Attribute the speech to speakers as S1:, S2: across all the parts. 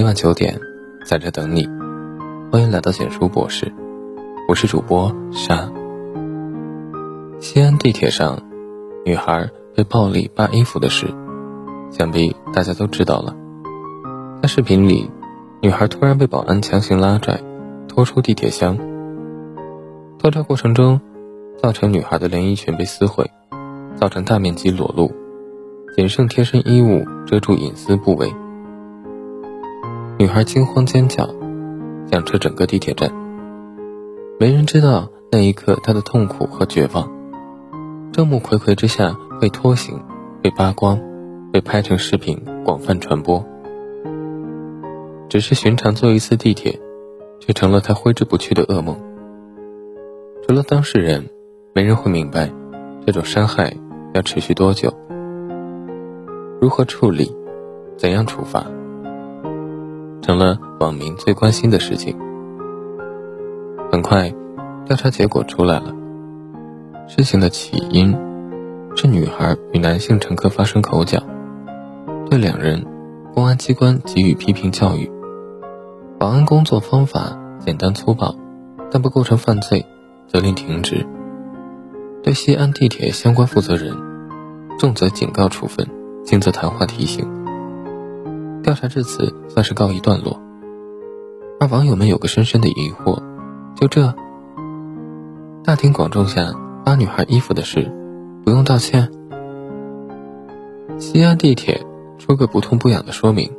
S1: 每晚九点，在这等你。欢迎来到简书博士，我是主播沙。西安地铁上，女孩被暴力扒衣服的事，想必大家都知道了。在视频里，女孩突然被保安强行拉拽，拖出地铁厢。拖拽过程中，造成女孩的连衣裙被撕毁，造成大面积裸露，仅剩贴身衣物遮住隐私部位。女孩惊慌尖叫，响彻整个地铁站。没人知道那一刻她的痛苦和绝望。众目睽睽之下被拖行、被扒光、被拍成视频广泛传播。只是寻常坐一次地铁，却成了她挥之不去的噩梦。除了当事人，没人会明白这种伤害要持续多久，如何处理，怎样处罚。成了网民最关心的事情。很快，调查结果出来了。事情的起因是女孩与男性乘客发生口角，对两人，公安机关给予批评教育。保安工作方法简单粗暴，但不构成犯罪，责令停职。对西安地铁相关负责人，重则警告处分，轻则谈话提醒。调查至此算是告一段落，而网友们有个深深的疑惑：就这，大庭广众下扒女孩衣服的事，不用道歉？西安地铁出个不痛不痒的说明，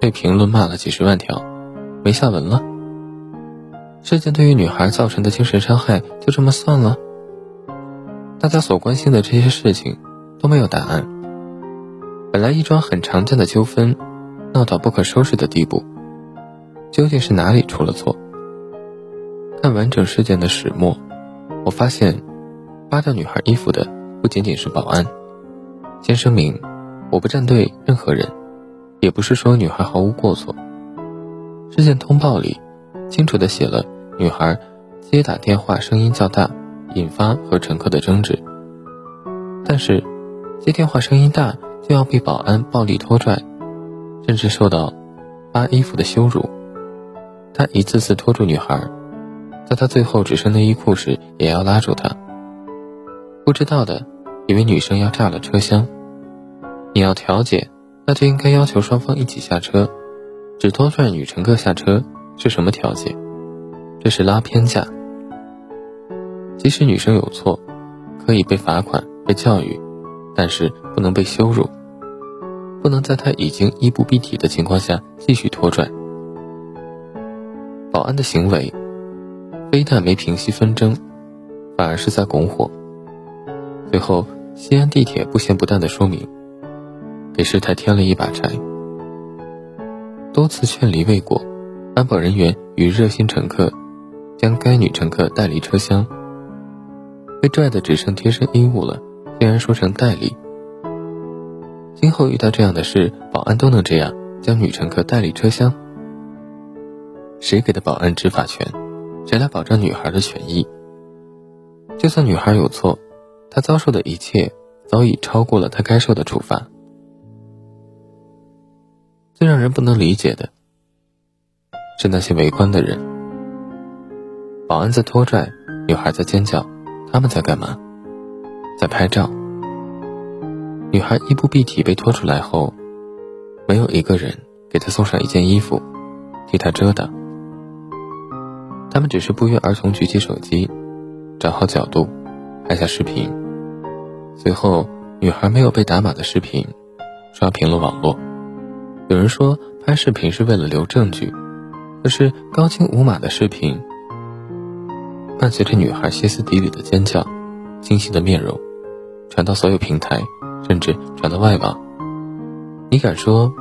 S1: 被评论骂了几十万条，没下文了。事件对于女孩造成的精神伤害就这么算了？大家所关心的这些事情都没有答案。本来一桩很常见的纠纷。闹到不可收拾的地步，究竟是哪里出了错？看完整事件的始末，我发现，扒掉女孩衣服的不仅仅是保安。先声明，我不站队任何人，也不是说女孩毫无过错。事件通报里清楚地写了，女孩接打电话声音较大，引发和乘客的争执。但是，接电话声音大就要被保安暴力拖拽？甚至受到扒衣服的羞辱，他一次次拖住女孩，在她最后只剩内衣裤时，也要拉住她。不知道的以为女生要炸了车厢，你要调解，那就应该要求双方一起下车，只拖拽女乘客下车是什么调解？这是拉偏架。即使女生有错，可以被罚款、被教育，但是不能被羞辱。不能在他已经衣不蔽体的情况下继续拖拽。保安的行为，非但没平息纷争，反而是在拱火。最后，西安地铁不咸不淡的说明，给事态添了一把柴。多次劝离未果，安保人员与热心乘客将该女乘客带离车厢。被拽的只剩贴身衣物了，竟然说成代理。今后遇到这样的事，保安都能这样将女乘客带离车厢？谁给的保安执法权？谁来保障女孩的权益？就算女孩有错，她遭受的一切早已超过了她该受的处罚。最让人不能理解的是那些围观的人：保安在拖拽，女孩在尖叫，他们在干嘛？在拍照。女孩衣不蔽体被拖出来后，没有一个人给她送上一件衣服，替她遮挡。他们只是不约而同举起手机，找好角度，拍下视频。随后，女孩没有被打码的视频刷屏了网络。有人说拍视频是为了留证据，可是高清无码的视频，伴随着女孩歇斯底里的尖叫、惊喜的面容，传到所有平台。甚至传到外网，你敢说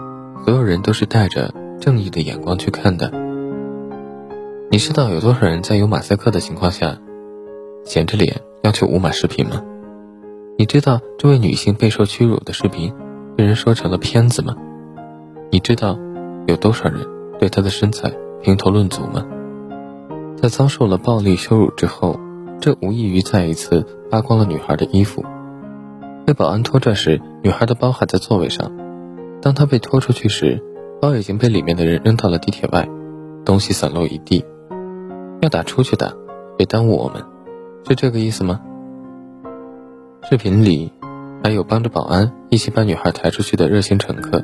S1: 所有人都是带着正义的眼光去看的？你知道有多少人在有马赛克的情况下，闲着脸要求无码视频吗？你知道这位女性备受屈辱的视频被人说成了片子吗？你知道有多少人对她的身材评头论足吗？在遭受了暴力羞辱之后，这无异于再一次扒光了女孩的衣服。被保安拖拽时，女孩的包还在座位上。当她被拖出去时，包已经被里面的人扔到了地铁外，东西散落一地。要打出去打，别耽误我们，是这个意思吗？视频里还有帮着保安一起把女孩抬出去的热心乘客，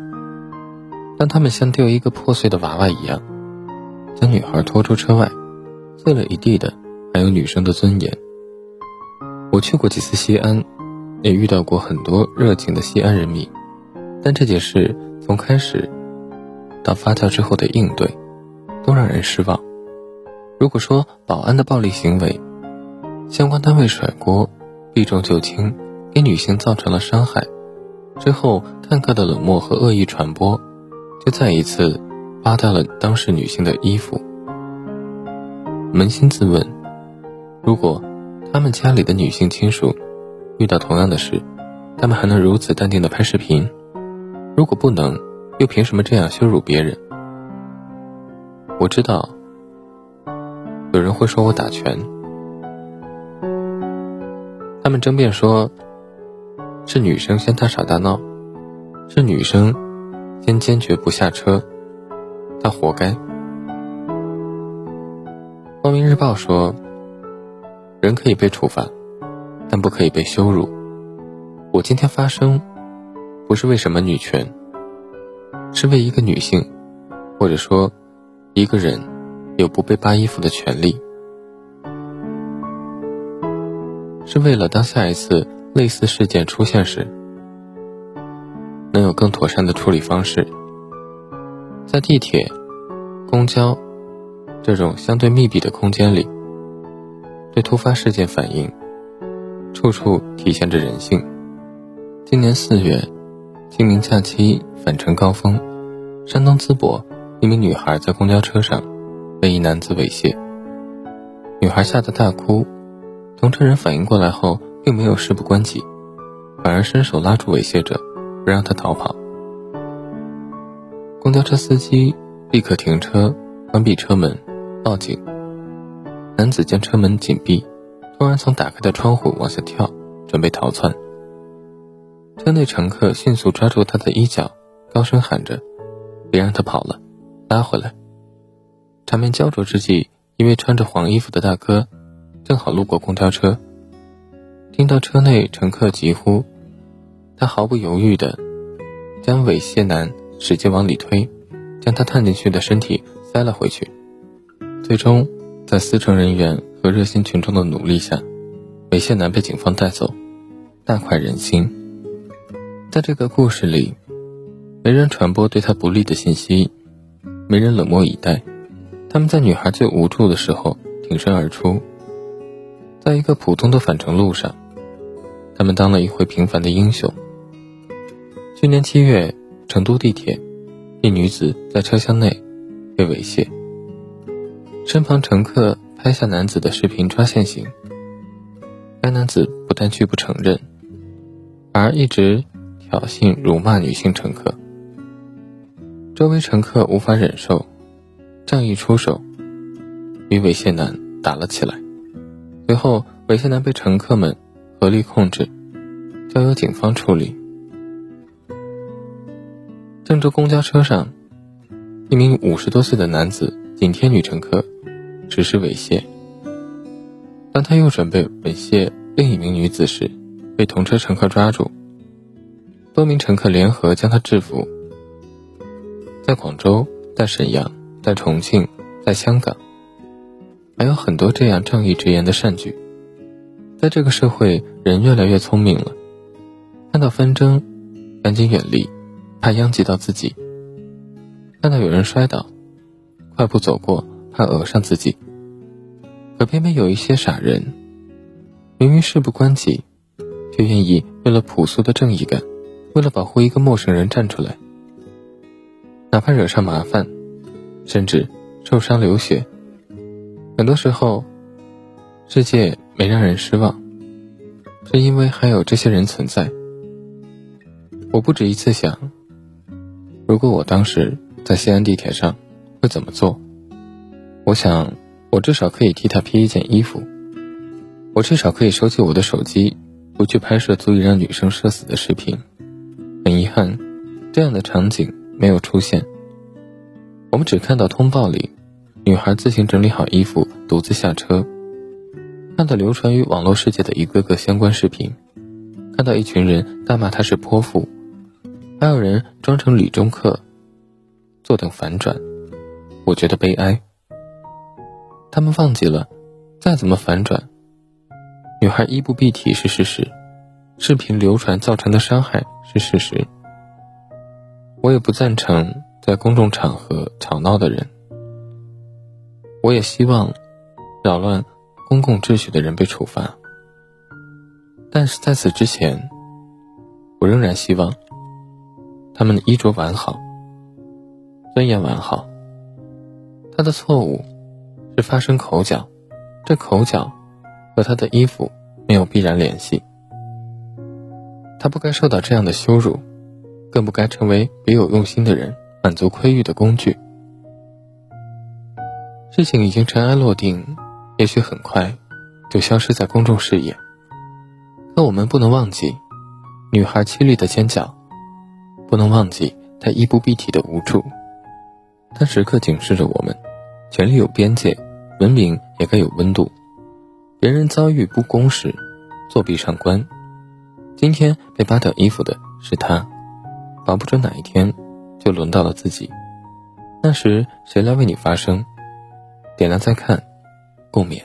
S1: 但他们像丢一个破碎的娃娃一样，将女孩拖出车外，碎了一地的还有女生的尊严。我去过几次西安，也遇到过很多热情的西安人民，但这件事从开始到发酵之后的应对，都让人失望。如果说保安的暴力行为，相关单位甩锅。避重就轻，给女性造成了伤害，之后看客的冷漠和恶意传播，就再一次扒掉了当事女性的衣服。扪心自问，如果他们家里的女性亲属遇到同样的事，他们还能如此淡定的拍视频？如果不能，又凭什么这样羞辱别人？我知道，有人会说我打拳。他们争辩说，是女生先大吵大闹，是女生先坚决不下车，她活该。光明日报说，人可以被处罚，但不可以被羞辱。我今天发声，不是为什么女权，是为一个女性，或者说一个人，有不被扒衣服的权利。是为了当下一次类似事件出现时，能有更妥善的处理方式。在地铁、公交这种相对密闭的空间里，对突发事件反应，处处体现着人性。今年四月，清明假期返程高峰，山东淄博一名女孩在公交车上被一男子猥亵，女孩吓得大哭。同车人反应过来后，并没有事不关己，反而伸手拉住猥亵者，不让他逃跑。公交车司机立刻停车，关闭车门，报警。男子将车门紧闭，突然从打开的窗户往下跳，准备逃窜。车内乘客迅速抓住他的衣角，高声喊着：“别让他跑了，拉回来！”场面焦灼之际，一位穿着黄衣服的大哥。正好路过公交车，听到车内乘客急呼，他毫不犹豫地将猥亵男使劲往里推，将他探进去的身体塞了回去。最终，在司乘人员和热心群众的努力下，猥亵男被警方带走，大快人心。在这个故事里，没人传播对他不利的信息，没人冷漠以待，他们在女孩最无助的时候挺身而出。在一个普通的返程路上，他们当了一回平凡的英雄。去年七月，成都地铁，一女子在车厢内被猥亵，身旁乘客拍下男子的视频抓现行。该男子不但拒不承认，反而一直挑衅辱骂女性乘客。周围乘客无法忍受，仗义出手，与猥亵男打了起来。随后，猥亵男被乘客们合力控制，交由警方处理。郑州公交车上，一名五十多岁的男子紧贴女乘客，只是猥亵。当他又准备猥亵另一名女子时，被同车乘客抓住，多名乘客联合将他制服。在广州，在沈阳，在重庆，在香港。还有很多这样仗义直言的善举，在这个社会，人越来越聪明了，看到纷争，赶紧远离，怕殃及到自己；看到有人摔倒，快步走过，怕讹上自己。可偏偏有一些傻人，明明事不关己，却愿意为了朴素的正义感，为了保护一个陌生人站出来，哪怕惹上麻烦，甚至受伤流血。很多时候，世界没让人失望，是因为还有这些人存在。我不止一次想，如果我当时在西安地铁上，会怎么做？我想，我至少可以替他披一件衣服，我至少可以收起我的手机，不去拍摄足以让女生社死的视频。很遗憾，这样的场景没有出现，我们只看到通报里，女孩自行整理好衣服，独自下车。看到流传于网络世界的一个个相关视频，看到一群人大骂她是泼妇，还有人装成理中客，坐等反转。我觉得悲哀。他们忘记了，再怎么反转，女孩衣不蔽体是事实，视频流传造成的伤害是事实。我也不赞成在公众场合吵闹的人，我也希望扰乱。公共秩序的人被处罚，但是在此之前，我仍然希望他们的衣着完好，尊严完好。他的错误是发生口角，这口角和他的衣服没有必然联系。他不该受到这样的羞辱，更不该成为别有用心的人满足窥欲的工具。事情已经尘埃落定。也许很快就消失在公众视野，可我们不能忘记女孩凄厉的尖叫，不能忘记她衣不蔽体的无助。她时刻警示着我们：权力有边界，文明也该有温度。别人遭遇不公时，作壁上观；今天被扒掉衣服的是他，保不准哪一天就轮到了自己。那时谁来为你发声？点亮再看。共勉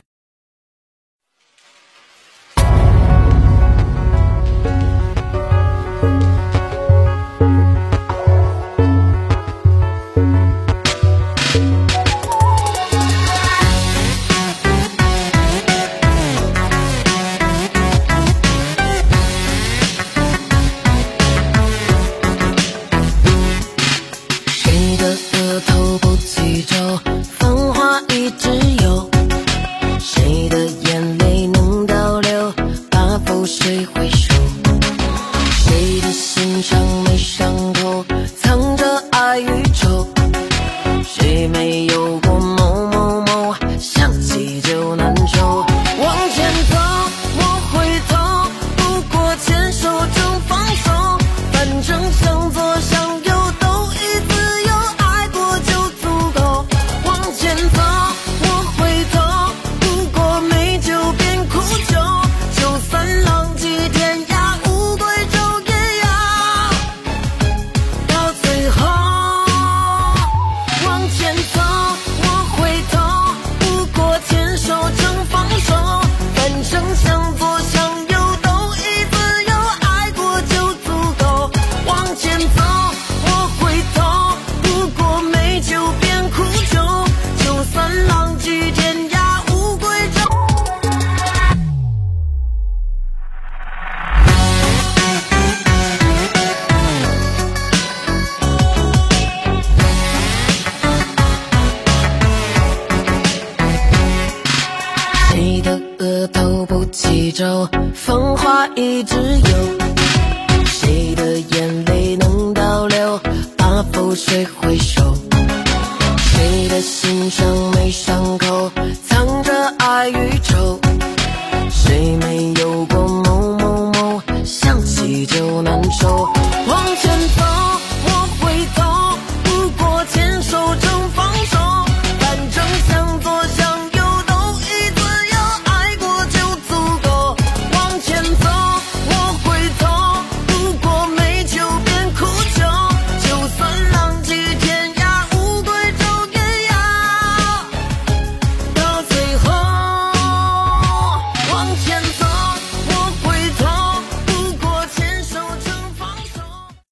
S1: 额头不起皱，
S2: 风花一直有。谁的眼泪能倒流？把覆水回首，谁的心上没少？